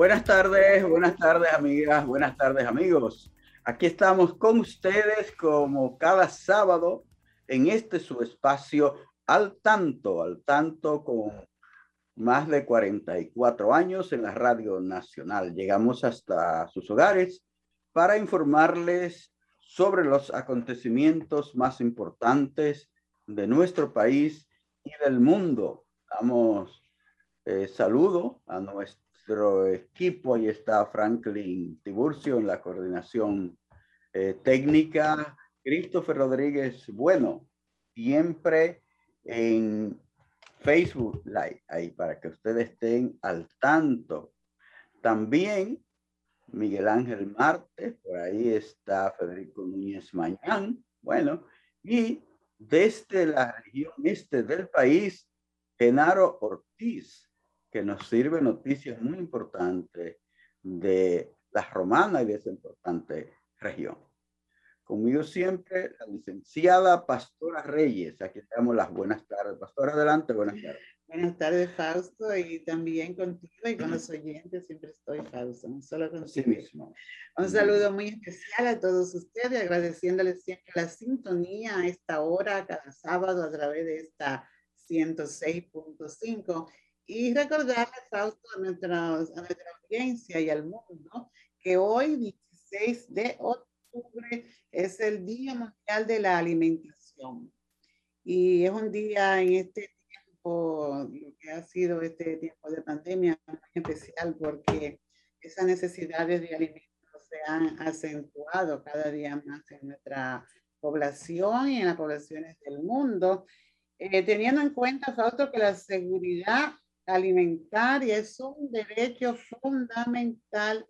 Buenas tardes, buenas tardes amigas, buenas tardes amigos. Aquí estamos con ustedes como cada sábado en este su espacio al tanto, al tanto con más de 44 años en la Radio Nacional. Llegamos hasta sus hogares para informarles sobre los acontecimientos más importantes de nuestro país y del mundo. Damos eh, saludo a nuestro equipo. Ahí está Franklin Tiburcio en la coordinación eh, técnica. Christopher Rodríguez, bueno, siempre en Facebook Live, ahí para que ustedes estén al tanto. También Miguel Ángel Marte, por ahí está Federico Núñez Mañán, bueno, y desde la región este del país, Genaro Ortiz, que nos sirve noticias muy importantes de la romana y de esa importante región. Conmigo siempre la licenciada Pastora Reyes. Aquí damos las buenas tardes. Pastora, adelante, buenas tardes. Buenas tardes, Fausto, y también contigo y con los oyentes. Siempre estoy, Fausto, no solo contigo. Sí mismo. Un saludo muy especial a todos ustedes, agradeciéndoles siempre la sintonía a esta hora, cada sábado, a través de esta 106.5 y recordarle, Fausto, a nuestra, a nuestra audiencia y al mundo que hoy, 16 de octubre, es el Día Mundial de la Alimentación. Y es un día en este tiempo, lo que ha sido este tiempo de pandemia, muy especial porque esas necesidades de alimentos se han acentuado cada día más en nuestra población y en las poblaciones del mundo. Eh, teniendo en cuenta, Fausto, que la seguridad alimentaria es un derecho fundamental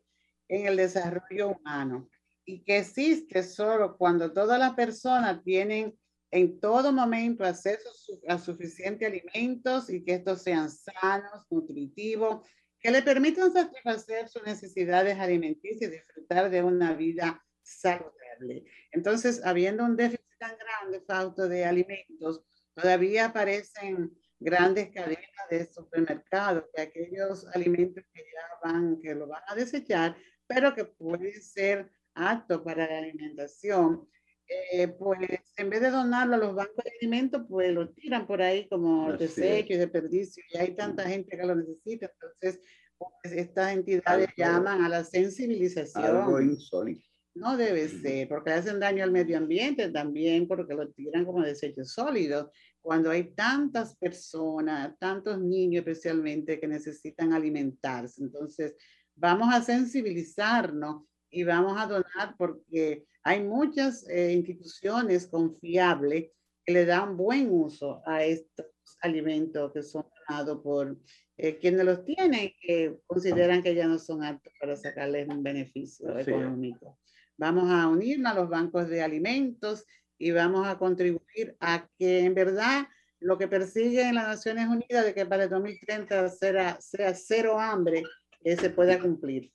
en el desarrollo humano y que existe solo cuando todas las personas tienen en todo momento acceso a suficientes alimentos y que estos sean sanos, nutritivos, que le permitan satisfacer sus necesidades alimenticias y disfrutar de una vida saludable. Entonces, habiendo un déficit tan grande, falta de alimentos, todavía aparecen grandes cadenas de supermercados, que aquellos alimentos que ya van, que lo van a desechar, pero que pueden ser aptos para la alimentación, eh, pues en vez de donarlo a los bancos de alimentos, pues lo tiran por ahí como desecho y desperdicio, y hay tanta gente que lo necesita, entonces pues, estas entidades llaman a la sensibilización. Algo insólito. No debe ser, porque hacen daño al medio ambiente también, porque lo tiran como desechos sólidos cuando hay tantas personas, tantos niños especialmente que necesitan alimentarse. Entonces, vamos a sensibilizarnos y vamos a donar porque hay muchas eh, instituciones confiables que le dan buen uso a estos alimentos que son donados por eh, quienes los tienen que consideran que ya no son aptos para sacarles un beneficio económico. Vamos a unirnos a los bancos de alimentos y vamos a contribuir a que en verdad lo que persigue las Naciones Unidas de que para el 2030 sea, sea cero hambre, que se pueda cumplir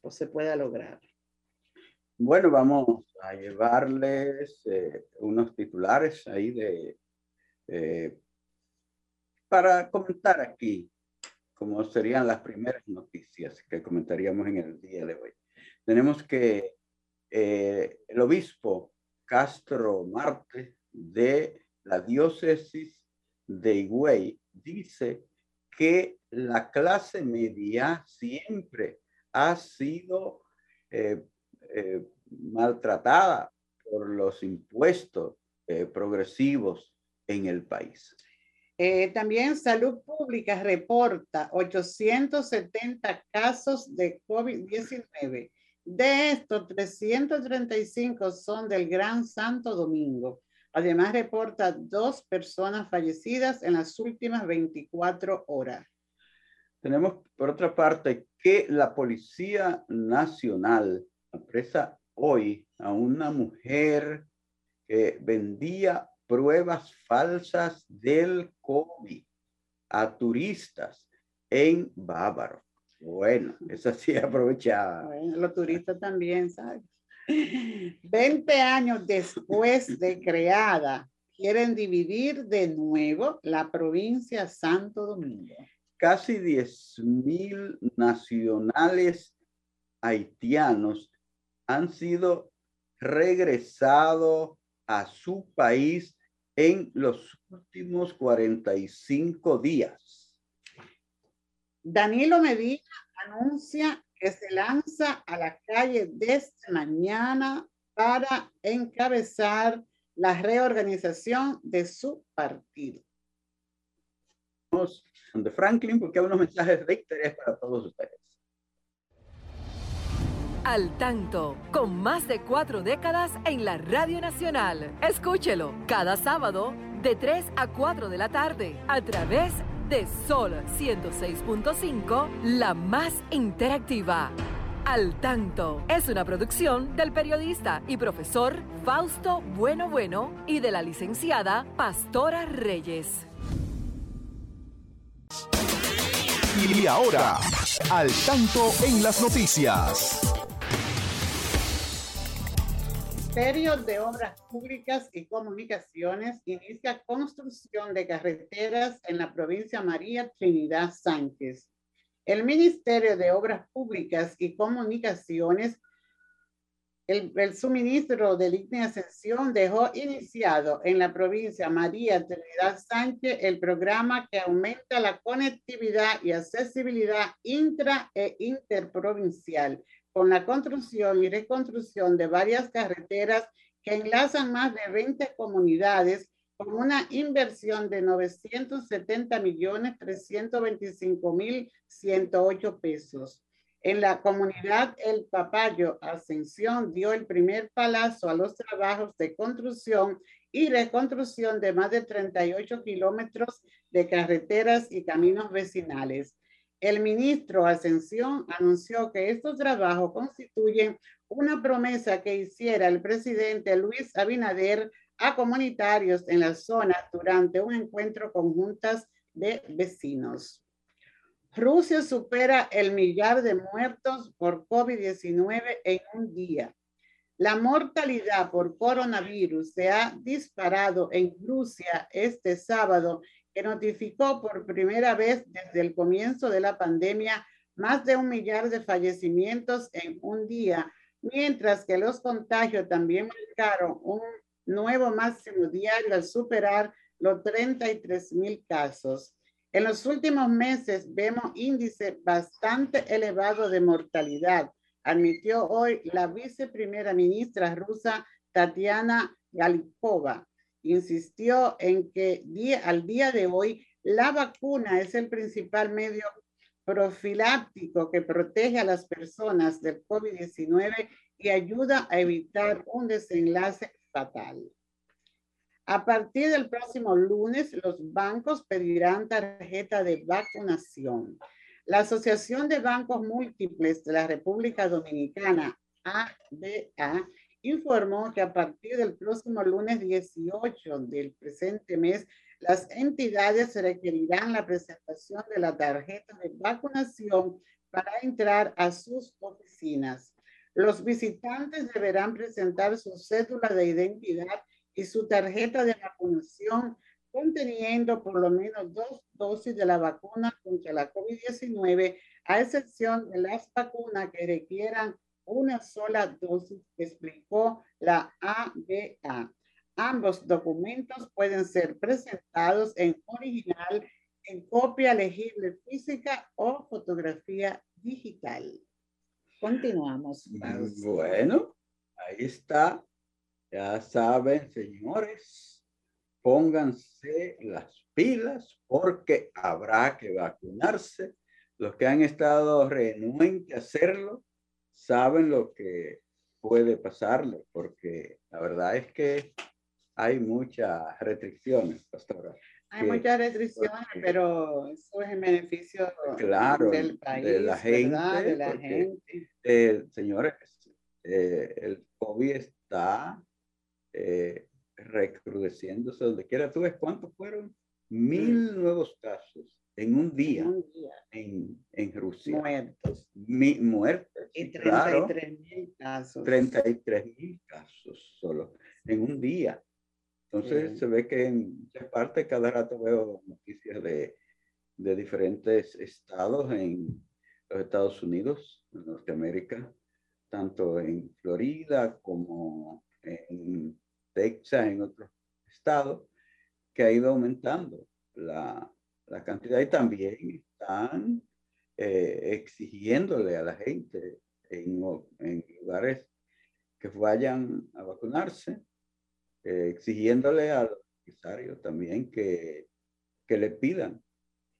o se pueda lograr. Bueno, vamos a llevarles eh, unos titulares ahí de eh, para comentar aquí, como serían las primeras noticias que comentaríamos en el día de hoy. Tenemos que eh, el obispo Castro Marte de la diócesis de Higüey dice que la clase media siempre ha sido eh, eh, maltratada por los impuestos eh, progresivos en el país. también Salud Pública reporta 870 casos de COVID-19 de estos, 335 son del Gran Santo Domingo. Además, reporta dos personas fallecidas en las últimas 24 horas. Tenemos, por otra parte, que la Policía Nacional apresa hoy a una mujer que vendía pruebas falsas del COVID a turistas en Bávaro. Bueno, eso sí aprovechaba. Bueno, los turistas también, ¿sabes? 20 años después de creada, quieren dividir de nuevo la provincia Santo Domingo. Casi 10 mil nacionales haitianos han sido regresados a su país en los últimos 45 días. Danilo Medina anuncia que se lanza a la calle desde mañana para encabezar la reorganización de su partido. Vamos de Franklin porque hay unos mensajes de interés para todos ustedes. Al tanto, con más de cuatro décadas en la Radio Nacional. Escúchelo cada sábado de 3 a 4 de la tarde a través de de Sol 106.5, la más interactiva. Al tanto es una producción del periodista y profesor Fausto Bueno Bueno y de la licenciada Pastora Reyes. Y ahora, al tanto en las noticias. Ministerio de Obras Públicas y Comunicaciones inicia construcción de carreteras en la provincia María Trinidad Sánchez. El Ministerio de Obras Públicas y Comunicaciones, el, el suministro de línea ascensión dejó iniciado en la provincia María Trinidad Sánchez el programa que aumenta la conectividad y accesibilidad intra e interprovincial con la construcción y reconstrucción de varias carreteras que enlazan más de 20 comunidades con una inversión de 970 millones 325 mil 108 pesos. En la comunidad El Papayo Ascensión dio el primer palazo a los trabajos de construcción y reconstrucción de más de 38 kilómetros de carreteras y caminos vecinales. El ministro Ascensión anunció que estos trabajos constituyen una promesa que hiciera el presidente Luis Abinader a comunitarios en la zona durante un encuentro conjuntas de vecinos. Rusia supera el millar de muertos por COVID-19 en un día. La mortalidad por coronavirus se ha disparado en Rusia este sábado notificó por primera vez desde el comienzo de la pandemia más de un millar de fallecimientos en un día, mientras que los contagios también marcaron un nuevo máximo diario al superar los 33 mil casos. En los últimos meses vemos índice bastante elevado de mortalidad, admitió hoy la viceprimera ministra rusa Tatiana Galikova insistió en que al día de hoy la vacuna es el principal medio profiláctico que protege a las personas del COVID-19 y ayuda a evitar un desenlace fatal. A partir del próximo lunes, los bancos pedirán tarjeta de vacunación. La Asociación de Bancos Múltiples de la República Dominicana, ABA, informó que a partir del próximo lunes 18 del presente mes, las entidades requerirán la presentación de la tarjeta de vacunación para entrar a sus oficinas. Los visitantes deberán presentar su cédula de identidad y su tarjeta de vacunación conteniendo por lo menos dos dosis de la vacuna contra la COVID-19, a excepción de las vacunas que requieran una sola dosis, explicó la ABA. Ambos documentos pueden ser presentados en original, en copia legible física o fotografía digital. Continuamos. Bueno, ahí está. Ya saben, señores, pónganse las pilas porque habrá que vacunarse. Los que han estado renuentes a hacerlo, saben lo que puede pasarle, porque la verdad es que hay muchas restricciones, pastora. Hay muchas restricciones, pero eso es en beneficio claro, del país, de la gente. De la gente. eh, señores, eh, el COVID está eh, recrudeciéndose donde quiera. ¿Tú ves cuántos fueron? Mil nuevos casos en un día Un día. en, en Rusia. Muertos. Mi, muertos. Y sí, claro. 33 mil casos. 33 mil casos solo en un día. Entonces Sí. se ve que en muchas partes cada rato veo noticias de, de diferentes estados en los Estados Unidos, en Norteamérica, tanto en Florida como en Texas, en otros estados, que ha ido aumentando la, la cantidad y también están eh, exigiéndole a la gente en, en lugares que vayan a vacunarse, eh, exigiéndole a los empresarios también que, que le pidan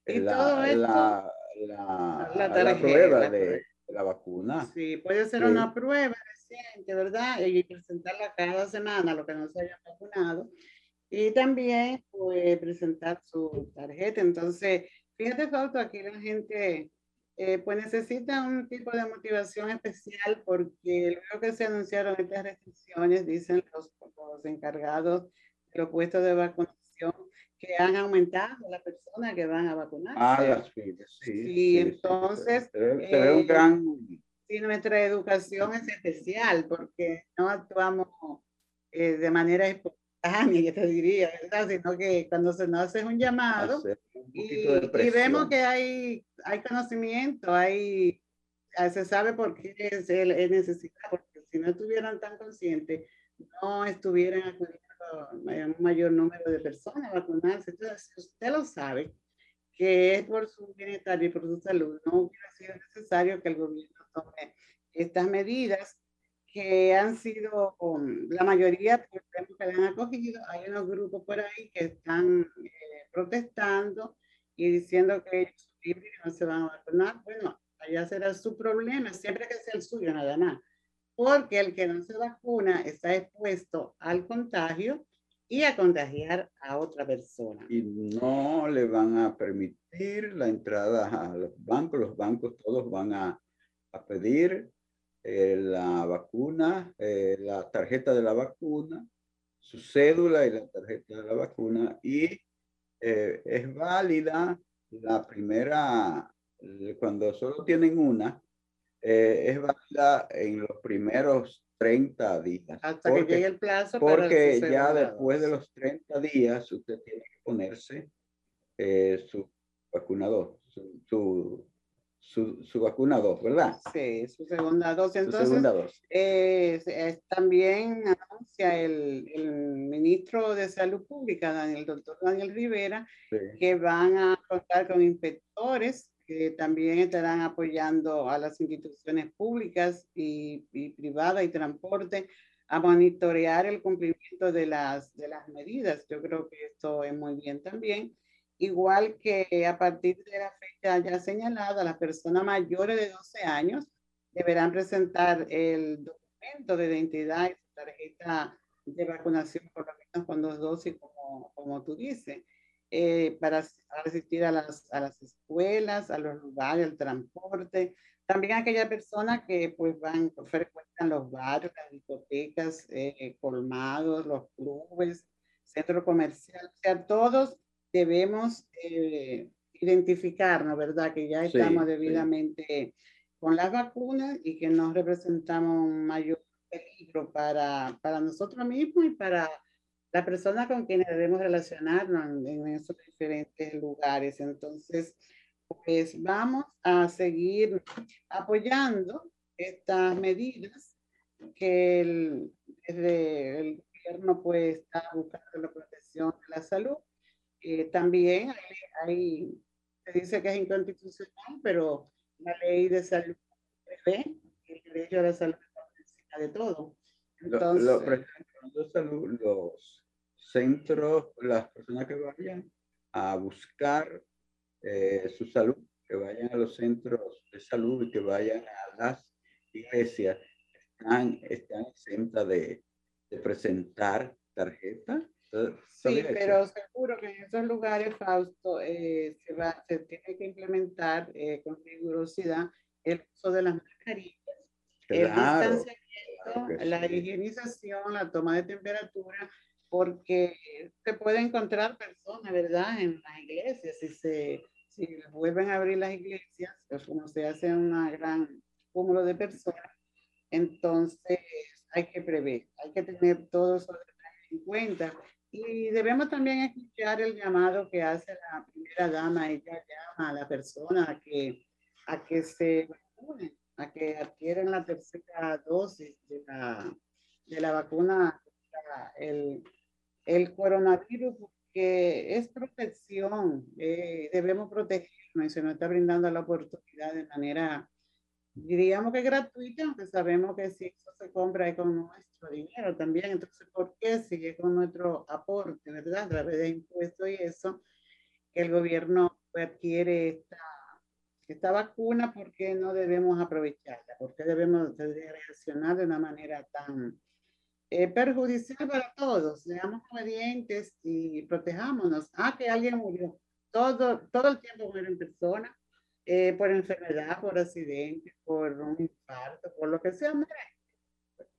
la, esto- la, la, tarjeta, prueba la de, prueba. de la vacuna. Sí, puede ser Sí. una prueba reciente, ¿verdad? Y presentarla cada semana, lo que no se haya vacunado. Y también pues, presentar su tarjeta. Entonces, fíjate, Fausto, aquí la gente eh, pues necesita un tipo de motivación especial porque luego que se anunciaron estas restricciones, dicen los, los encargados de los puestos de vacunación que han aumentado las personas que van a vacunarse. Ah, las filas, sí. Sí, entonces, Se ve, se ve un eh, gran. Sí, nuestra educación es especial porque no actuamos eh, de manera espontánea, yo te diría, ¿verdad? Sino que cuando se nos hace un llamado hacer un y, y vemos que hay, hay conocimiento, hay, ah, se sabe por qué es, es necesidad, porque si no estuvieran tan conscientes, no estuvieran acudiendo a un mayor número de personas a vacunarse. Entonces, si usted lo sabe, que es por su bienestar y por su salud, no hubiera sido necesario que el gobierno tome estas medidas que han sido, um, la mayoría pues, vemos que la han acogido. Hay unos grupos por ahí que están eh, protestando y diciendo que ellos son libres y no se van a vacunar. Bueno, allá será su problema, siempre que sea el suyo, nada más. Porque el que no se vacuna está expuesto al contagio y a contagiar a otra persona. y no le van a permitir la entrada a los bancos. Los bancos todos van a, a pedir eh, la vacuna, eh, la tarjeta de la vacuna, su cédula y la tarjeta de la vacuna. Y eh, es válida la primera, eh, cuando solo tienen una, eh, es válida en los primeros 30 días. Hasta Porque- que llegue el plazo para porque su ya después de los 30 días usted tiene que ponerse eh, su vacunador, su, su, su, su vacunador, ¿verdad? Sí, su segunda dosis. Su Entonces, segunda dosis. eh, eh, también anuncia el, el ministro de Salud Pública, Daniel- el doctor Daniel Rivera, Sí. que van a contar con inspectores que también estarán apoyando a las instituciones públicas y, y privadas y transporte a monitorear el cumplimiento de las, de las medidas. Yo creo que esto es muy bien también. Igual que a partir de la fecha ya señalada, las personas mayores de 12 años deberán presentar el documento de identidad y su tarjeta de vacunación, por lo menos con dos dosis, como, como tú dices eh, para as- asistir a las, a las escuelas, a los lugares, al transporte. También aquellas personas que pues van, frecuentan los barrios, las discotecas, eh, colmados, los clubes, centros comerciales. O sea, todos debemos eh, identificarnos, ¿verdad? Que ya estamos sí. debidamente con las vacunas y que no representamos un mayor peligro para, para nosotros mismos y para la persona con quien debemos relacionarnos en, en esos diferentes lugares. Entonces, pues vamos a seguir apoyando estas medidas que el, desde el gobierno pues está buscando la protección de la salud. Eh, también hay, se dice que es inconstitucional, pero la ley de salud prevé el derecho a la salud está de todo. Lo- Entonces, lo- de salud, los centros, las personas que vayan a buscar eh, su salud, que vayan a los centros de salud y que vayan a las iglesias, están, están exentas de, de presentar tarjeta. Sí, pero seguro que en esos lugares, Fausto, eh, se, va, se tiene que implementar eh, con rigurosidad el uso de las mascarillas, el distanciamiento, la higienización, la toma de temperatura, porque se puede encontrar personas, ¿verdad?, en las iglesias, si se si vuelven a abrir las iglesias, pues como se hace un gran cúmulo de personas, entonces hay que prever, hay que tener todo eso en cuenta. Y debemos también escuchar el llamado que hace la primera dama, ella llama a la persona a que, a que se vacunen, a que adquieran la tercera dosis de la, de la vacuna el, el coronavirus, que es protección, eh, debemos protegernos y se nos está brindando la oportunidad de manera, diríamos que gratuita, aunque sabemos que si eso se compra es con nuestro dinero también, entonces, ¿por qué sigue con nuestro aporte, verdad? A través de impuestos y eso, que el gobierno adquiere esta, esta vacuna, ¿por qué no debemos aprovecharla? ¿Por qué debemos reaccionar de una manera tan eh, perjudicial para todos. Seamos obedientes y protejámonos. Ah, que alguien murió. Todo, todo el tiempo mueren personas eh, por enfermedad, por accidente, por un infarto, por lo que sea.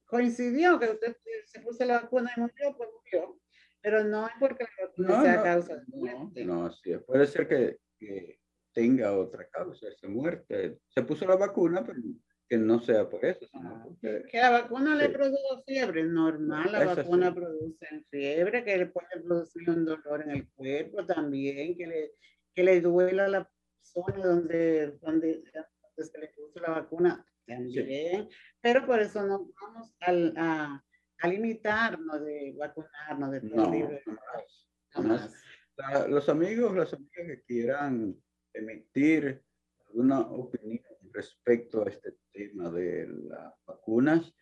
coincidió que usted se puso la vacuna y murió, pues murió. Pero no es porque la vacuna no, sea no, causa de muerte. No, no sí, puede ser que, que tenga otra causa, esa muerte. Se puso la vacuna, pero que no sea por eso, sino que la vacuna le produce fiebre, normal, la vacuna produce fiebre, que le puede producir un dolor en el cuerpo también, que le, que le duela la zona donde, donde, se le puso la vacuna también, pero por eso no vamos a, a, limitarnos de vacunarnos de todo no, Los amigos, las amigas que quieran emitir alguna opinión respecto a este tema de las vacunas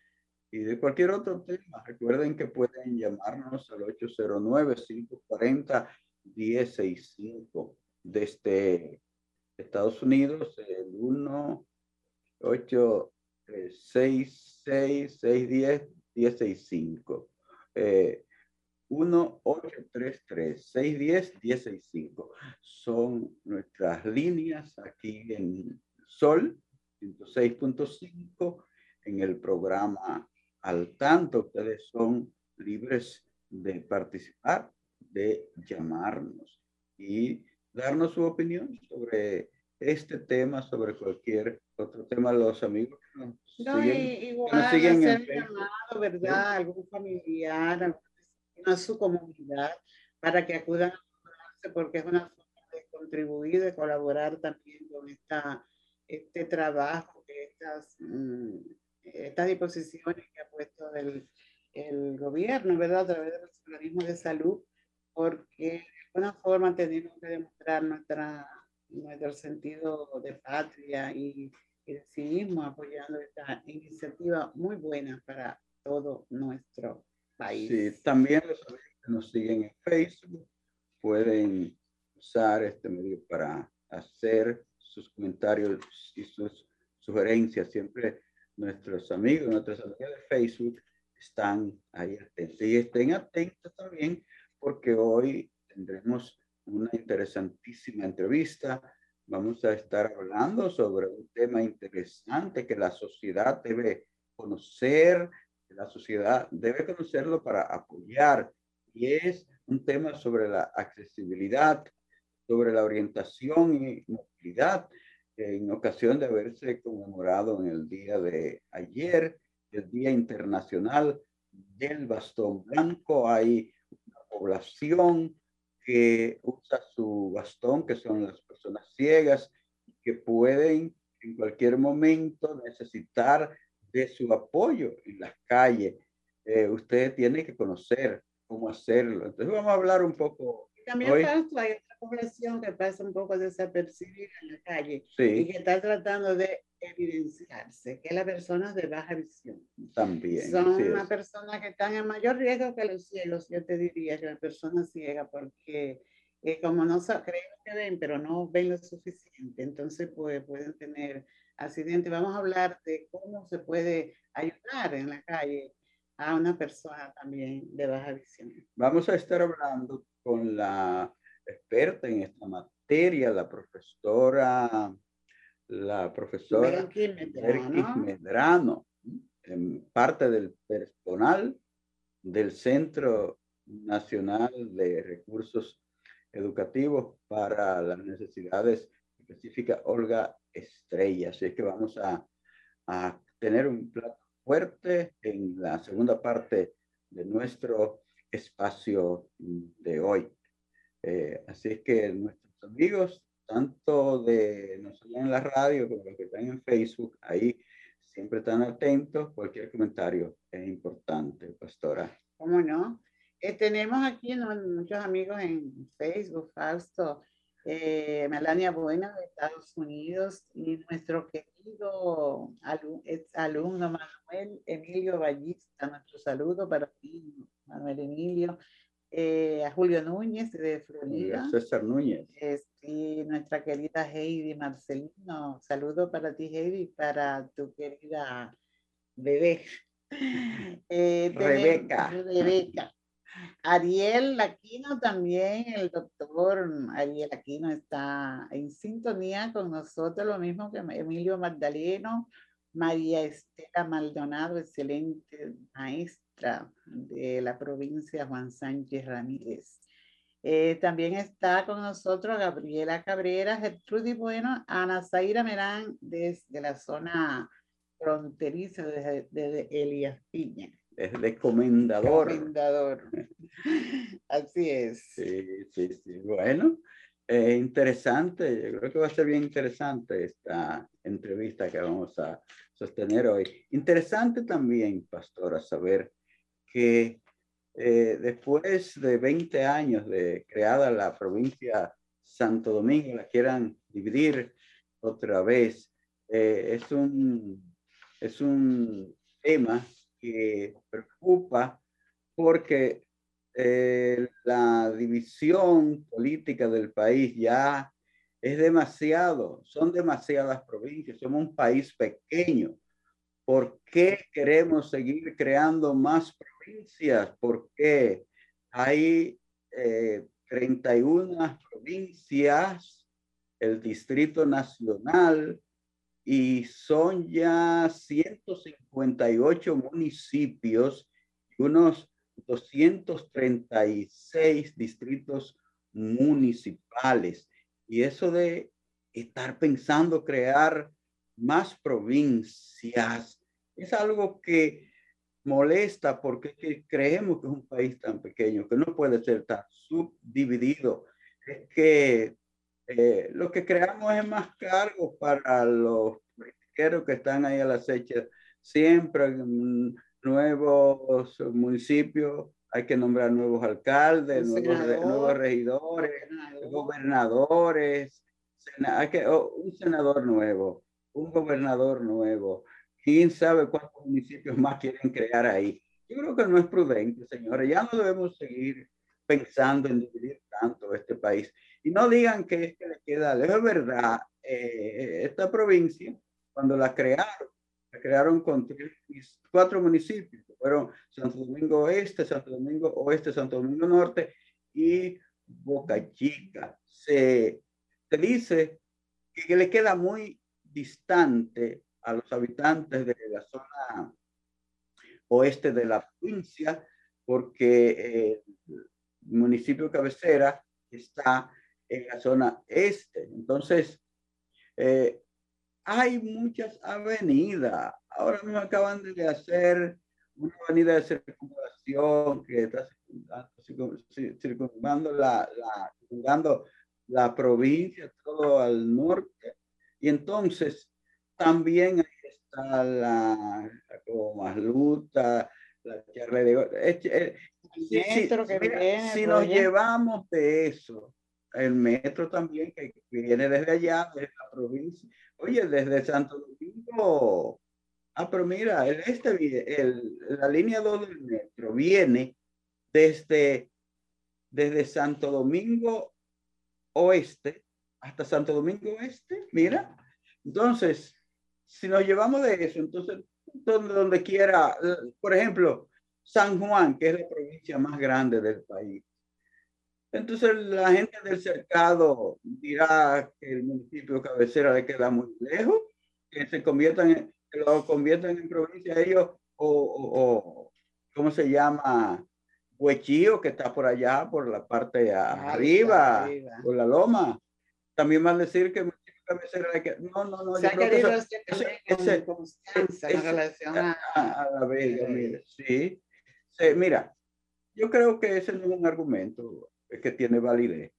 y de cualquier otro tema. Recuerden que pueden llamarnos al 809-540-1065 desde Estados Unidos, el 1 866 610 1065 eh, 1-833-610-1065. Son nuestras líneas aquí en Sol 106.5 en el programa Al Tanto. Ustedes son libres de participar, de llamarnos y darnos su opinión sobre este tema, sobre cualquier otro tema. Los amigos no, siguen, igual, siguen hacer llamado, ¿verdad? Algún familiar, a su comunidad, para que acudan a porque es una forma de contribuir, de colaborar también con esta este trabajo, estas, mm, estas disposiciones que ha puesto el, el gobierno, ¿verdad? A través del organismo de salud, porque de alguna forma tenemos que demostrar nuestra, nuestro sentido de patria y, y de civismo apoyando esta iniciativa muy buena para todo nuestro país. Sí, también los que nos siguen en Facebook pueden usar este medio para hacer sus comentarios y sus sugerencias. Siempre nuestros amigos, nuestras amigas de Facebook están ahí atentos. Y estén atentos también porque hoy tendremos una interesantísima entrevista. Vamos a estar hablando sobre un tema interesante que la sociedad debe conocer, que la sociedad debe conocerlo para apoyar. Y es un tema sobre la accesibilidad sobre la orientación y movilidad en ocasión de haberse conmemorado en el día de ayer, el Día Internacional del Bastón Blanco. Hay población que usa su bastón, que son las personas ciegas, que pueden en cualquier momento necesitar de su apoyo en las calles. Eh, usted tiene que conocer cómo hacerlo. Entonces vamos a hablar un poco. También hoy población que pasa un poco desapercibida en la calle y que está tratando de evidenciarse, que las personas de baja visión. También. Son una personas que están en mayor riesgo que los ciegos, yo te diría que las personas ciegas, porque eh, como no creen que ven, pero no ven lo suficiente, entonces pues, pueden tener accidentes. Vamos a hablar de cómo se puede ayudar en la calle a una persona también de baja visión. Vamos a estar hablando con la experta en esta materia, la profesora, la profesora Medrano. Medrano, en parte del personal del Centro Nacional de Recursos Educativos para las Necesidades Específicas Olga Estrella. Así que vamos a, a tener un plato fuerte en la segunda parte de nuestro espacio de hoy. Eh, así es que nuestros amigos, tanto de nosotros en la radio como los que están en Facebook, ahí siempre están atentos. Cualquier comentario es importante, pastora. ¿Cómo no? Eh, tenemos aquí muchos amigos en Facebook, Fausto, eh, Melania Buena de Estados Unidos y nuestro querido alumno Manuel Emilio Ballista. Nuestro saludo para ti, Manuel Emilio. Eh, a Julio Núñez de Florida. César Núñez. y nuestra querida Heidi Marcelino. Saludo para ti, Heidi, para tu querida bebé. Eh, Rebeca. Rebeca. Ariel Aquino también, el doctor Ariel Aquino está en sintonía con nosotros, lo mismo que Emilio Magdaleno, María Estela Maldonado, excelente maestra de la provincia Juan Sánchez Ramírez. Eh, también está con nosotros Gabriela Cabrera, Gertrudis Bueno, Ana Zaira Merán desde la zona fronteriza desde, desde Elías Piña. Desde Comendador. Comendador. Así es. Sí, sí, sí. Bueno, eh, interesante. Yo creo que va a ser bien interesante esta entrevista que vamos a sostener hoy. Interesante también, pastora, saber que eh, después de 20 años de creada la provincia Santo Domingo, la quieran dividir otra vez. Eh, es, un, es un tema que preocupa porque eh, la división política del país ya es demasiado, son demasiadas provincias, somos un país pequeño. ¿Por qué queremos seguir creando más provincias? Porque hay 31 eh, provincias, el Distrito Nacional, y son ya 158 municipios y unos 236 distritos municipales. Y eso de estar pensando crear más provincias es algo que molesta porque creemos que es un país tan pequeño, que no puede ser tan subdividido. Es que eh, lo que creamos es más cargo para los que están ahí a la acecha. Siempre nuevos municipios, hay que nombrar nuevos alcaldes, nuevos, regidores, gobernadores, hay que, oh, un senador nuevo, un gobernador nuevo. ¿Quién sabe cuántos municipios más quieren crear ahí? Yo creo que no es prudente, señores. Ya no debemos seguir pensando en dividir tanto este país. Y no digan que es que le queda, es verdad, eh, esta provincia, cuando la crearon, la crearon con cuatro municipios, fueron Santo Domingo Oeste, Santo Domingo Oeste, Santo Domingo Norte y Boca Chica. Se, se dice que, que le queda muy distante a los habitantes de la zona oeste de la provincia, porque el municipio cabecera está en la zona este. Entonces, eh, hay muchas avenidas. Ahora mismo acaban de hacer una avenida de circunvalación que está circunvando la, la, la provincia, todo al norte. Y entonces, también ahí está la, la Luta, la de... si, nos llevamos de eso, el metro también que viene desde allá, desde la provincia. Oye, desde Santo Domingo. Ah, pero mira, el este, el, la línea 2 del metro viene desde, desde Santo Domingo Oeste hasta Santo Domingo Oeste. Mira, entonces, si nos llevamos de eso, entonces, donde, donde quiera, por ejemplo, San Juan, que es la provincia más grande del país. Entonces la gente del cercado dirá que el municipio cabecera le queda muy lejos, que se conviertan en, que lo conviertan en provincia ellos o, o, ¿cómo se llama? Huechío, que está por allá, por la parte arriba, por la loma. También van a decir que el municipio cabecera le queda... No, no, no. Se ha querido hacer ese, constancia en relación a, a, la Vega, mire, sí. sí. Mira, yo creo que ese no es un argumento que tiene validez.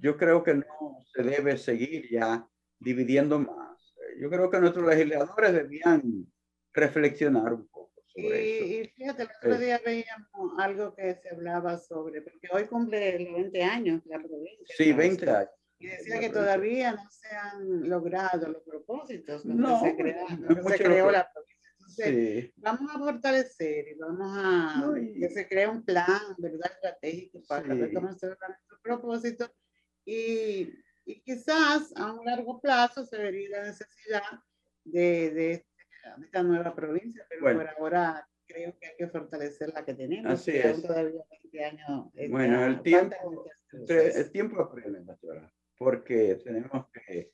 Yo creo que no se debe seguir ya dividiendo más. Yo creo que nuestros legisladores debían reflexionar un poco sobre y, eso. Y fíjate, el otro eh. día veíamos algo que se hablaba sobre, porque hoy cumple 20 años la provincia. Sí, 20 años. Y decía que todavía no se han logrado los propósitos no, se, creó, se creó la provincia vamos a fortalecer y vamos a que se cree un plan, ¿verdad? Estratégico para sí. conocer nuestro propósito y, y, quizás a un largo plazo se vería la necesidad de, de, esta nueva provincia, pero por ahora creo que hay que fortalecer la que tenemos. Así es. Todavía 20 años. Bueno, el tiempo, el tiempo aprende, porque tenemos que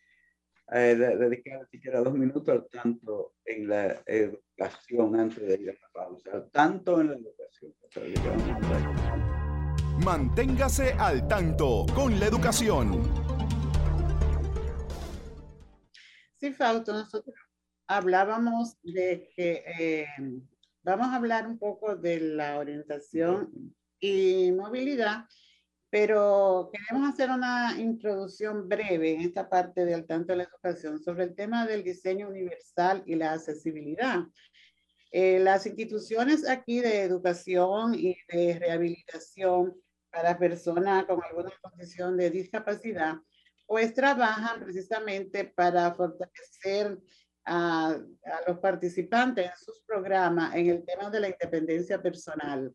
eh, dedicar siquiera dos minutos al tanto en la educación antes de ir a la pausa, al tanto en la educación. Manténgase al tanto con la educación. Sí, Fausto, nosotros hablábamos de que eh, vamos a hablar un poco de la orientación y movilidad pero queremos hacer una introducción breve en esta parte del tanto de la educación sobre el tema del diseño universal y la accesibilidad. Eh, las instituciones aquí de educación y de rehabilitación para personas con alguna condición de discapacidad, pues trabajan precisamente para fortalecer a, a los participantes en sus programas en el tema de la independencia personal.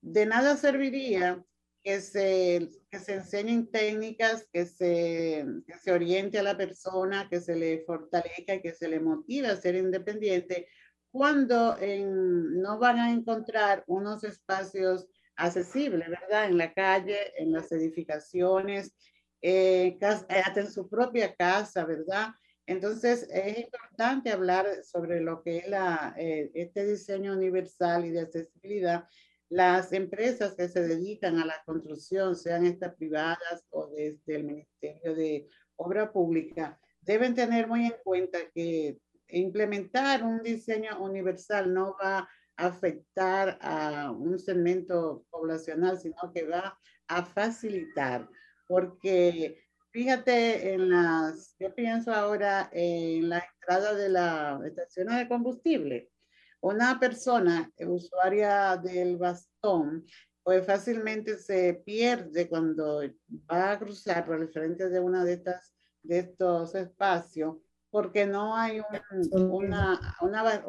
De nada serviría que se, que se enseñen técnicas, que se, que se oriente a la persona, que se le fortalezca y que se le motive a ser independiente, cuando en, no van a encontrar unos espacios accesibles, ¿verdad? En la calle, en las edificaciones, eh, hasta en su propia casa, ¿verdad? Entonces, es importante hablar sobre lo que es la, eh, este diseño universal y de accesibilidad las empresas que se dedican a la construcción, sean estas privadas o desde el Ministerio de Obra Pública, deben tener muy en cuenta que implementar un diseño universal no va a afectar a un segmento poblacional, sino que va a facilitar, porque fíjate en las, yo pienso ahora en la entrada de la estación de combustible, una persona usuaria del bastón, pues fácilmente se pierde cuando va a cruzar por el frente de una de estas de estos espacios porque no hay una, una,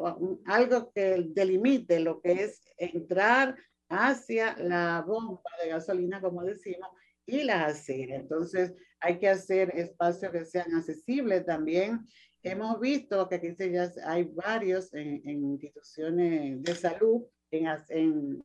algo que delimite lo que es entrar hacia la bomba de gasolina, como decimos, y la acera. Entonces, hay que hacer espacios que sean accesibles también Hemos visto que aquí ya hay varios en, instituciones de salud, en,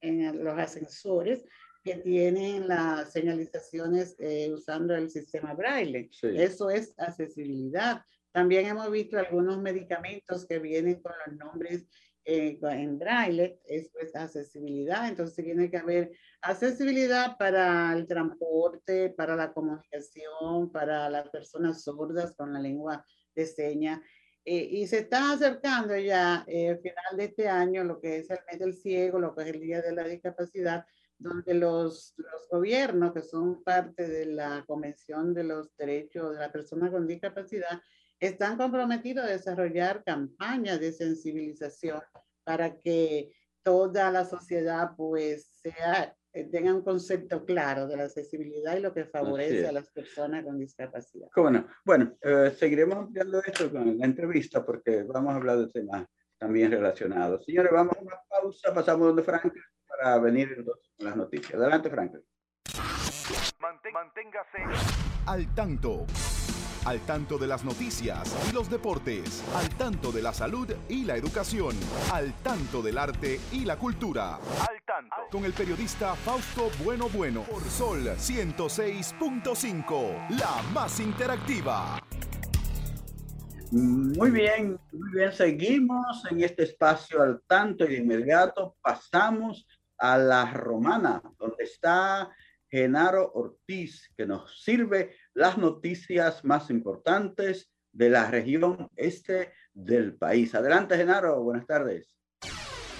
en, los ascensores, que tienen las señalizaciones eh, usando el sistema braille. Eso es accesibilidad. También hemos visto algunos medicamentos que vienen con los nombres eh, en braille, eso es accesibilidad. Entonces tiene que haber accesibilidad para el transporte, para la comunicación, para las personas sordas con la lengua de señas. Eh, y se está acercando ya eh, al final de este año lo que es el mes del ciego, lo que es el Día de la Discapacidad, donde los, los gobiernos, que son parte de la Convención de los Derechos de la Persona con Discapacidad, están comprometidos a desarrollar campañas de sensibilización para que toda la sociedad pues sea tengan un concepto claro de la accesibilidad y lo que favorece a las personas con discapacidad. ¿Cómo no? Bueno, eh, seguiremos ampliando esto con la entrevista porque vamos a hablar de temas también relacionados. Señores, vamos a una pausa, pasamos donde Frank para venir con las noticias. Adelante, Frank. Manténgase al tanto. al tanto de las noticias y los deportes, al tanto de la salud y la educación, al tanto del arte y la cultura. Al tanto. Con el periodista Fausto Bueno Bueno por Sol 106.5, la más interactiva. Muy bien, muy bien. Seguimos en este espacio al tanto y de inmediato pasamos a la romana, donde está Genaro Ortiz, que nos sirve las noticias más importantes de la región este del país. Adelante, Genaro. Buenas tardes.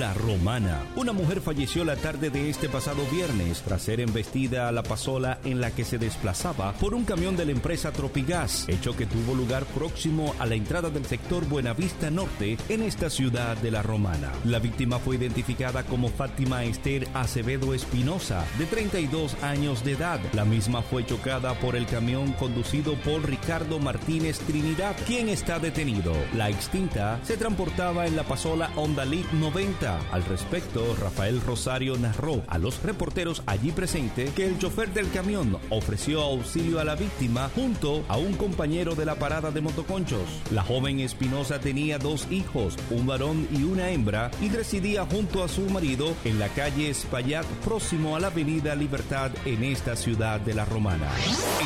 La Romana. Una mujer falleció la tarde de este pasado viernes tras ser embestida a la pasola en la que se desplazaba por un camión de la empresa Tropigas, hecho que tuvo lugar próximo a la entrada del sector Buenavista Norte en esta ciudad de La Romana. La víctima fue identificada como Fátima Esther Acevedo Espinosa, de 32 años de edad. La misma fue chocada por el camión conducido por Ricardo Martínez Trinidad, quien está detenido. La extinta se transportaba en la pasola Ondalit 90 al respecto, Rafael Rosario narró a los reporteros allí presentes que el chofer del camión ofreció auxilio a la víctima junto a un compañero de la parada de motoconchos. La joven Espinosa tenía dos hijos, un varón y una hembra, y residía junto a su marido en la calle Espaillat, próximo a la avenida Libertad en esta ciudad de la Romana.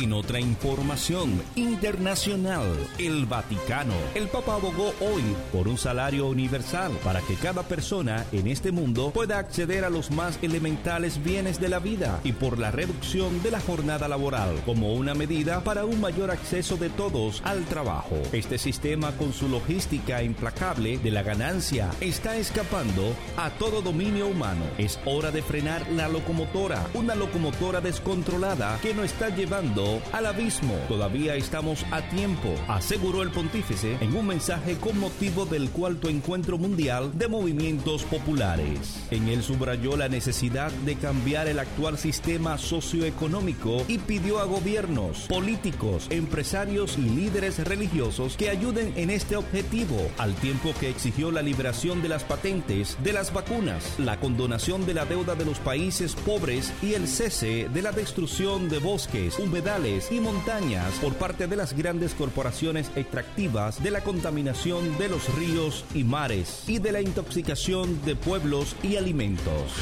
En otra información internacional, el Vaticano. El Papa abogó hoy por un salario universal para que cada persona en este mundo pueda acceder a los más elementales bienes de la vida y por la reducción de la jornada laboral como una medida para un mayor acceso de todos al trabajo. Este sistema con su logística implacable de la ganancia está escapando a todo dominio humano. Es hora de frenar la locomotora, una locomotora descontrolada que nos está llevando al abismo. Todavía estamos a tiempo, aseguró el pontífice en un mensaje con motivo del cuarto encuentro mundial de movimientos populares. En él subrayó la necesidad de cambiar el actual sistema socioeconómico y pidió a gobiernos, políticos, empresarios y líderes religiosos que ayuden en este objetivo, al tiempo que exigió la liberación de las patentes de las vacunas, la condonación de la deuda de los países pobres y el cese de la destrucción de bosques, humedales y montañas por parte de las grandes corporaciones extractivas, de la contaminación de los ríos y mares y de la intoxicación de pueblos y alimentos.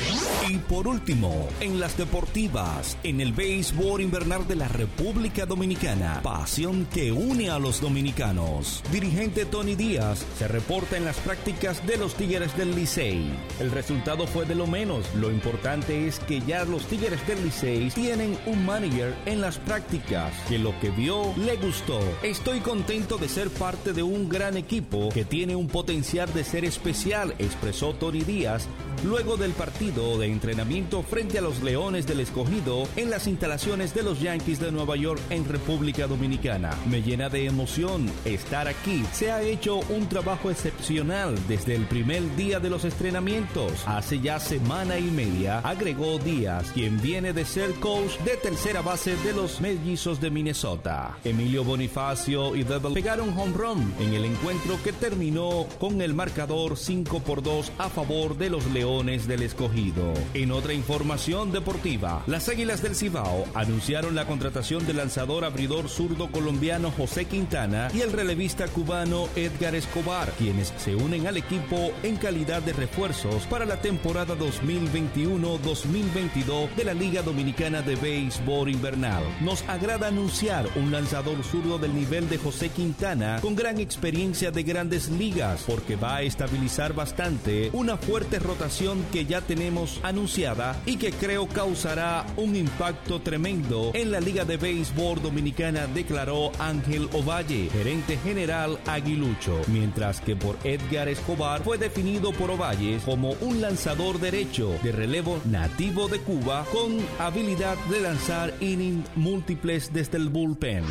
Y por último, en las deportivas, en el béisbol invernal de la República Dominicana, pasión que une a los dominicanos. Dirigente Tony Díaz se reporta en las prácticas de los Tigres del Licey. El resultado fue de lo menos, lo importante es que ya los Tigres del Licey tienen un manager en las prácticas, que lo que vio le gustó. Estoy contento de ser parte de un gran equipo que tiene un potencial de ser especial, expresó Tony Díaz luego del partido de entrenamiento frente a los Leones del Escogido en las instalaciones de los Yankees de Nueva York en República Dominicana. Me llena de emoción estar aquí. Se ha hecho un trabajo excepcional desde el primer día de los entrenamientos. Hace ya semana y media, agregó Díaz, quien viene de ser coach de tercera base de los Mellizos de Minnesota. Emilio Bonifacio y Devil pegaron home run en el encuentro que terminó con el marcador 5 por 2 a favor de los Leones del Escogido. En otra información deportiva, las Águilas del Cibao anunciaron la contratación del lanzador abridor zurdo colombiano José Quintana y el relevista cubano Edgar Escobar, quienes se unen al equipo en calidad de refuerzos para la temporada 2021-2022 de la Liga Dominicana de Béisbol Invernal. Nos agrada anunciar un lanzador zurdo del nivel de José Quintana con gran experiencia de grandes ligas porque va a estabilizar bastante una fuerte rotación que ya tenemos anunciada y que creo causará un impacto tremendo en la Liga de Béisbol Dominicana, declaró Ángel Ovalle, gerente general aguilucho, mientras que por Edgar Escobar fue definido por Ovalle como un lanzador derecho de relevo nativo de Cuba con habilidad de lanzar innings múltiples desde el bullpen.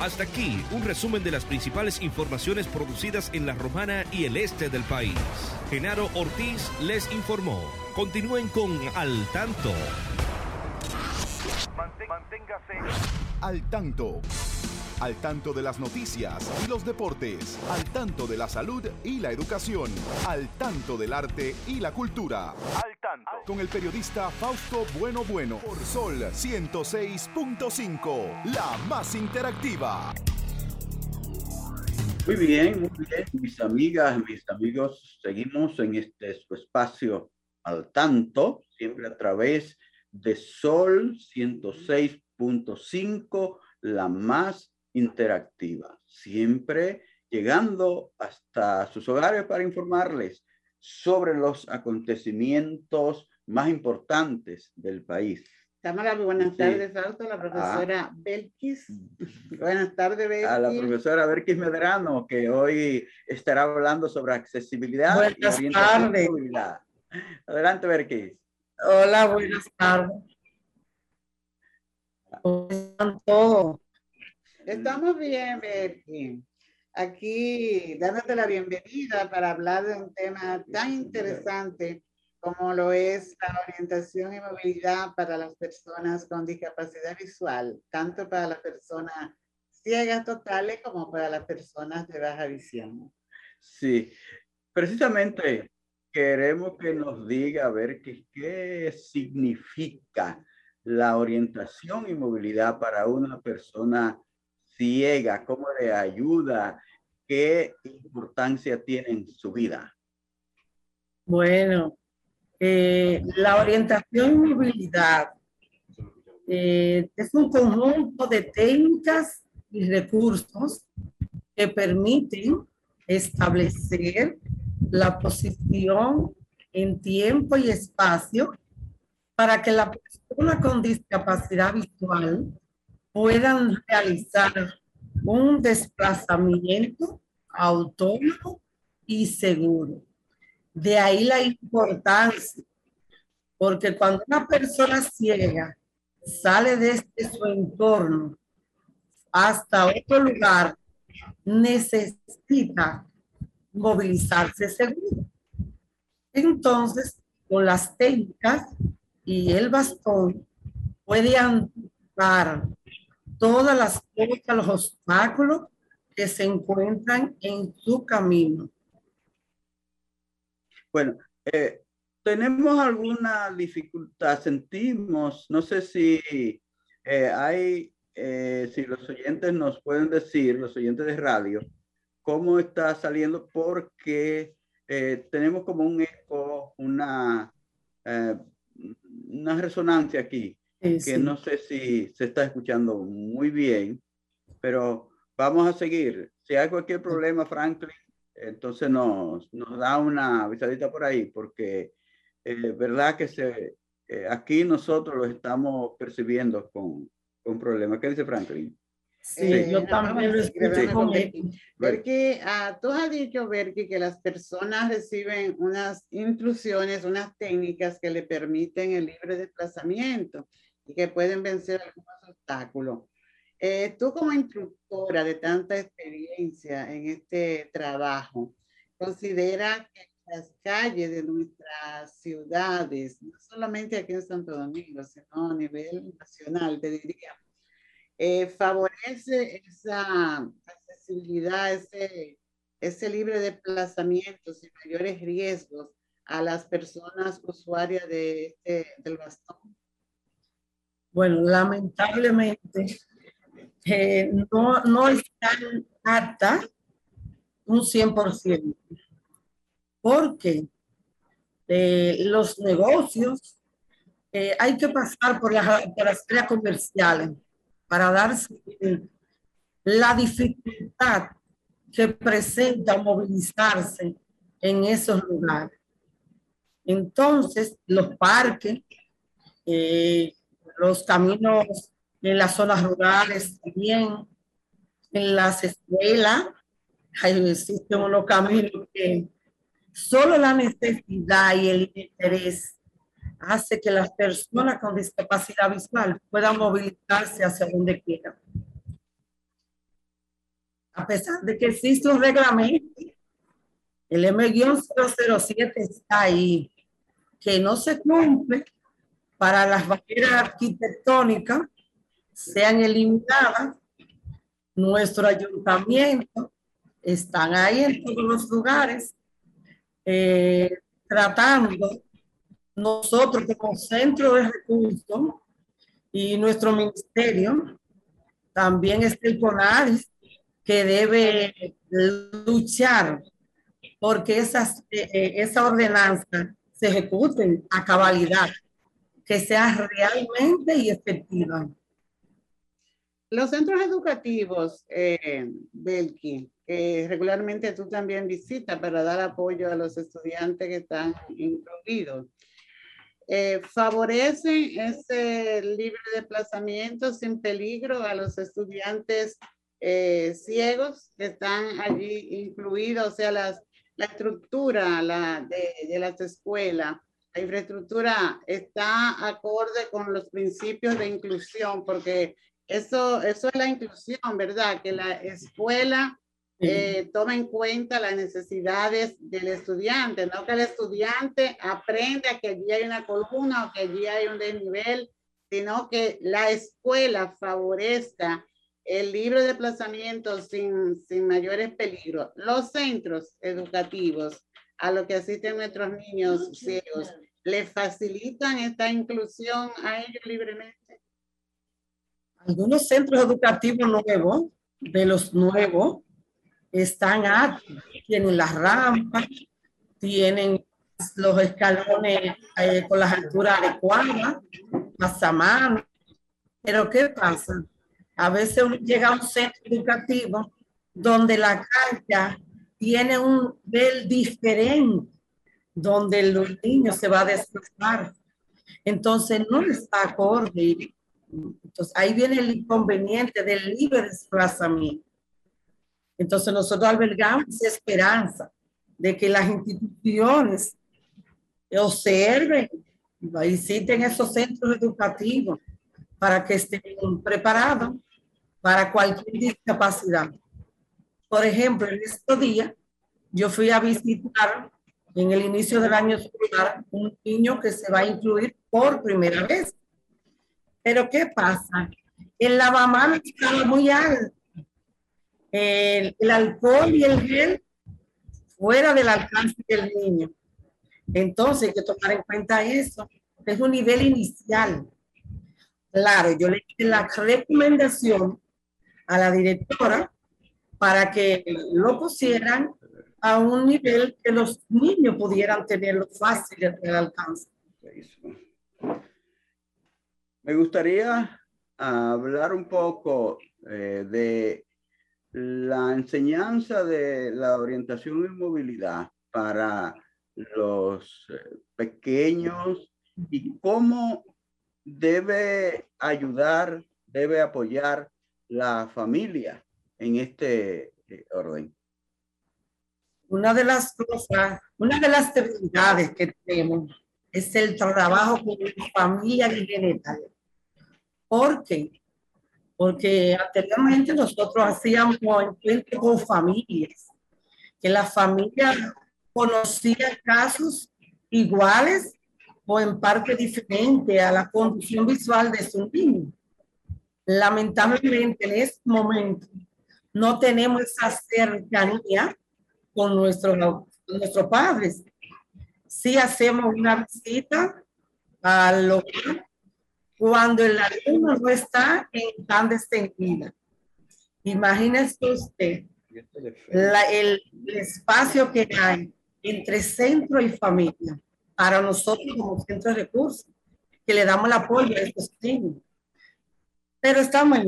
Hasta aquí un resumen de las principales informaciones producidas en la Romana y el este del país. Genaro Ortiz les informó. Continúen con Al Tanto. Manténgase al tanto. Al tanto de las noticias y los deportes. Al tanto de la salud y la educación. Al tanto del arte y la cultura. Al tanto. Con el periodista Fausto Bueno Bueno. Por Sol 106.5. La más interactiva. Muy bien, muy bien, mis amigas, mis amigos, seguimos en este su espacio al tanto, siempre a través de Sol 106.5, la más interactiva, siempre llegando hasta sus hogares para informarles sobre los acontecimientos más importantes del país. Tamara, buenas tardes, Fausto, la profesora ah. Belkis. Buenas tardes, Belkis. A la profesora Belkis Medrano, que hoy estará hablando sobre accesibilidad buenas y tardes. Adelante, Belkis. Hola, buenas tardes. ¿Cómo están todos? Estamos bien, Belkis. Aquí dándote la bienvenida para hablar de un tema tan interesante como lo es la orientación y movilidad para las personas con discapacidad visual, tanto para las personas ciegas totales como para las personas de baja visión. Sí, precisamente queremos que nos diga a ver qué, qué significa la orientación y movilidad para una persona ciega, cómo le ayuda, qué importancia tiene en su vida. Bueno, eh, la orientación y movilidad eh, es un conjunto de técnicas y recursos que permiten establecer la posición en tiempo y espacio para que la persona con discapacidad visual puedan realizar un desplazamiento autónomo y seguro. De ahí la importancia, porque cuando una persona ciega sale de este su entorno hasta otro lugar, necesita movilizarse seguro. Entonces, con las técnicas y el bastón, puede anticipar todas las cosas, los obstáculos que se encuentran en su camino. Bueno, eh, tenemos alguna dificultad, sentimos, no sé si eh, hay, eh, si los oyentes nos pueden decir, los oyentes de radio, cómo está saliendo, porque tenemos como un eco, una, una resonancia aquí, que no sé si se está escuchando muy bien, pero vamos a seguir. Si hay cualquier problema, Franklin, entonces nos, nos da una avisadita por ahí, porque es eh, verdad que se, eh, aquí nosotros lo estamos percibiendo con, con problemas. ¿Qué dice Franklin? Sí, yo también lo escucho Porque ah, tú has dicho, Berky, que las personas reciben unas instrucciones, unas técnicas que le permiten el libre desplazamiento y que pueden vencer algunos obstáculos. Eh, tú como instructora de tanta experiencia en este trabajo, ¿considera que las calles de nuestras ciudades, no solamente aquí en Santo Domingo, sino a nivel nacional, te diría, eh, favorece esa accesibilidad, ese, ese libre desplazamiento sin mayores riesgos a las personas usuarias de, este, del bastón? Bueno, lamentablemente eh, no, no están apta un 100%, porque eh, los negocios eh, hay que pasar por las, por las áreas comerciales para darse la dificultad que presenta movilizarse en esos lugares. Entonces, los parques, los caminos en las zonas rurales también, en las escuelas, existen unos caminos que solo la necesidad y el interés hace que las personas con discapacidad visual puedan movilizarse hacia donde quieran. A pesar de que existe un reglamento, el M-007 está ahí, que no se cumple para las barreras arquitectónicas sean eliminadas. Nuestro ayuntamiento están ahí en todos los lugares eh, tratando nosotros como centro de recursos y nuestro ministerio, también está el CONARIS, que debe luchar porque esas, eh, eh, esa ordenanza se ejecuten a cabalidad, que sea realmente y efectiva. Los centros educativos, eh, Belki, que regularmente tú también visitas para dar apoyo a los estudiantes que están incluidos, eh, favorecen ese libre desplazamiento sin peligro a los estudiantes eh, ciegos que están allí incluidos, o sea, las, la estructura la de, de las escuelas, la infraestructura está acorde con los principios de inclusión, porque eso, eso es la inclusión, ¿verdad? Que la escuela eh, toma en cuenta las necesidades del estudiante, no que el estudiante aprenda que allí hay una columna o que allí hay un desnivel, sino que la escuela favorezca el libre desplazamiento sin, sin mayores peligros. Los centros educativos a los que asisten nuestros niños ciegos, ¿le facilitan esta inclusión a ellos libremente? algunos centros educativos nuevos, de los nuevos, están altos, tienen las rampas, tienen los escalones eh, con las alturas adecuadas, pasamanos. Pero ¿qué pasa? A veces llega a un centro educativo donde la cancha tiene un nivel diferente, donde los niños se va a desplazar. Entonces no está acorde entonces, ahí viene el inconveniente del libre desplazamiento. Entonces, nosotros albergamos esperanza de que las instituciones observen, visiten esos centros educativos para que estén preparados para cualquier discapacidad. Por ejemplo, en estos días, yo fui a visitar en el inicio del año escolar un niño que se va a incluir por primera vez pero ¿qué pasa? El lavamanos estaba muy alto. El, alcohol y el gel fuera del alcance del niño. Entonces hay que tomar en cuenta eso. Es un nivel inicial. Claro, yo le hice la recomendación a la directora para que lo pusieran a un nivel que los niños pudieran tenerlo fácil del alcance. Me gustaría hablar un poco eh, de la enseñanza de la orientación y movilidad para los eh, pequeños y cómo debe ayudar, debe apoyar la familia en este eh, orden. Una de las cosas, una de las debilidades que tenemos es el trabajo con familia y genital. ¿Por qué? Porque anteriormente nosotros hacíamos encuentros con familias, que la familia conocía casos iguales o en parte diferente a la condición visual de su niño. Lamentablemente en este momento no tenemos esa cercanía con, nuestros con nuestros padres. Sí hacemos una visita a los cuando el alumno no está en tan extendida. Imagínese usted el, espacio que hay entre centro y familia para nosotros como centro de recursos, que le damos el apoyo a estos niños. Pero estamos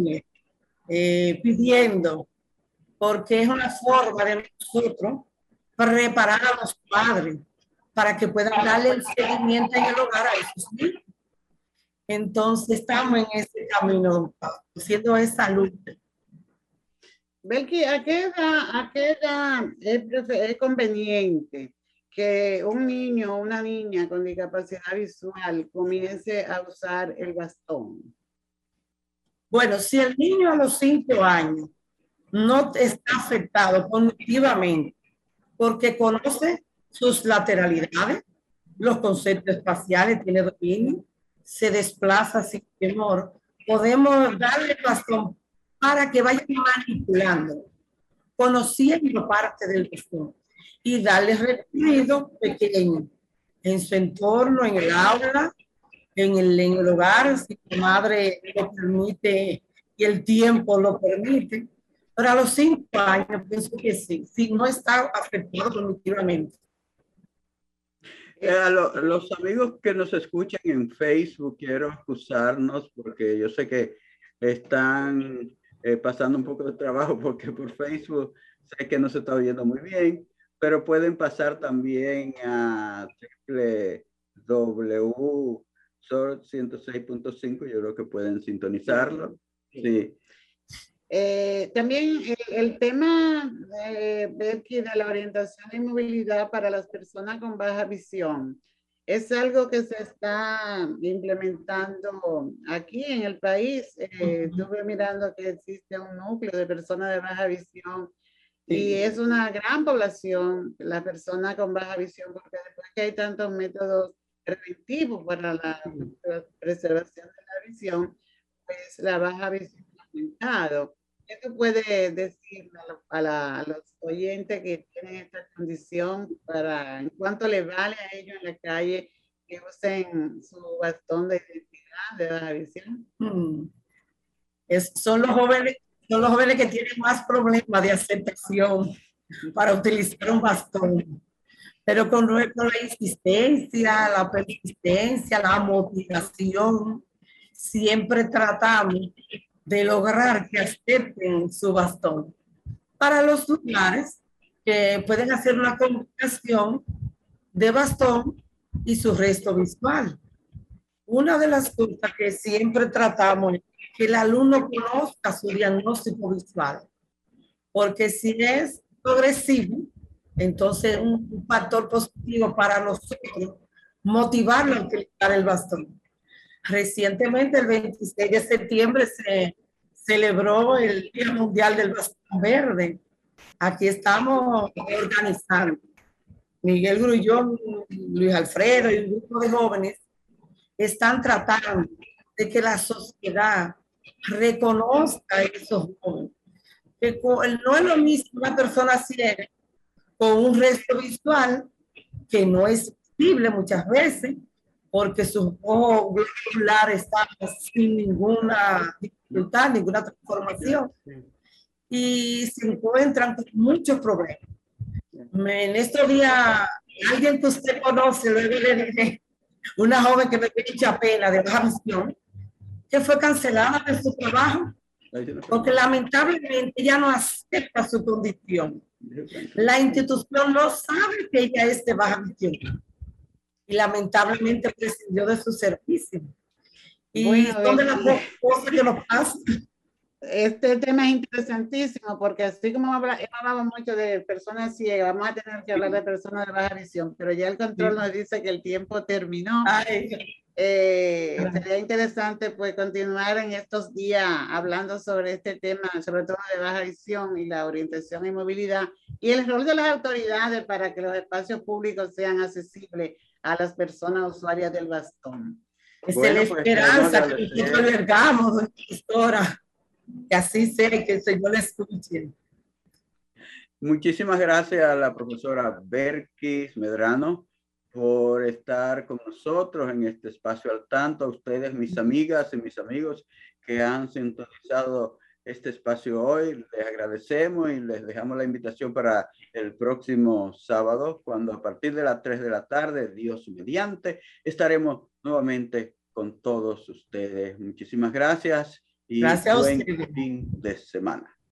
eh, pidiendo, porque es una forma de nosotros preparar a los padres para que puedan darle el seguimiento en el hogar a esos niños. Entonces estamos en ese camino, haciendo esa lucha. Belki, ¿a qué edad, a qué edad es, conveniente que un niño o una niña con discapacidad visual comience a usar el bastón? Bueno, si el niño a los cinco años no está afectado cognitivamente porque conoce sus lateralidades, los conceptos espaciales, tiene dominio, se desplaza sin temor, podemos darle bastón para que vayan manipulando, conociendo parte del bastón y darle recorrido pequeño en su entorno, en el aula, en el, en el hogar, si tu madre lo permite y el tiempo lo permite. Pero a los cinco años pienso que sí, si no está afectado cognitivamente. Eh, a los amigos que nos escuchan en Facebook, quiero excusarnos porque yo sé que están eh, pasando un poco de trabajo porque por Facebook sé que no se está oyendo muy bien, pero pueden pasar también a www.106.5, yo creo que pueden sintonizarlo. Sí. Eh, también el, tema de, de la orientación y movilidad para las personas con baja visión es algo que se está implementando aquí en el país. Eh, estuve mirando que existe un núcleo de personas de baja visión y es una gran población, la persona con baja visión, porque después que hay tantos métodos preventivos para la preservación de la visión, pues la baja visión ha aumentado. ¿Qué tú puedes decir a, los oyentes que tienen esta condición para, en cuanto le vale a ellos en la calle que usen su bastón de identidad de baja visión? Hmm. Es, son, los jóvenes, son los jóvenes que tienen más problemas de aceptación para utilizar un bastón. Pero con, con la insistencia, la persistencia, la motivación, siempre tratamos de lograr que acepten su bastón. Para los lugares que pueden hacer una comunicación de bastón y su resto visual. Una de las cosas que siempre tratamos es que el alumno conozca su diagnóstico visual, porque si es progresivo, entonces un factor positivo para nosotros motivarlo a utilizar el bastón. Recientemente, el 26 de septiembre, se celebró el Día Mundial del Bastón Verde. Aquí estamos organizando. Miguel Grullón, Luis Alfredo y un grupo de jóvenes están tratando de que la sociedad reconozca a esos jóvenes. No es lo mismo una persona ciega con un resto visual que no es visible muchas veces porque sus ojos globulares están sin ninguna dificultad, ninguna transformación y se encuentran con muchos problemas. En estos días, alguien que usted conoce, luego le una joven que me dio mucha pena de baja visión, que fue cancelada de su trabajo porque lamentablemente ya no acepta su condición. La institución no sabe que ella es de baja visión y lamentablemente prescindió de su servicio. Y bueno, son de las cosas que nos pasan. Este tema es interesantísimo porque así como hablado mucho de personas ciegas, vamos a tener que hablar de personas de baja visión, pero ya el control nos dice que el tiempo terminó. Eh, sería interesante pues continuar en estos días hablando sobre este tema, sobre todo de baja visión y la orientación y movilidad y el rol de las autoridades para que los espacios públicos sean accesibles a las personas usuarias del bastón. Es la pues, esperanza que nosotros albergamos, doctora, que así sea que el Señor le escuche. Muchísimas gracias a la profesora Berkis Medrano por estar con nosotros en este espacio al tanto, a ustedes, mis amigas y mis amigos que han sintonizado este espacio hoy. Les agradecemos y les dejamos la invitación para el próximo sábado, cuando a partir de las 3 de la tarde, Dios mediante, estaremos nuevamente con todos ustedes. Muchísimas gracias y gracias buen fin de semana.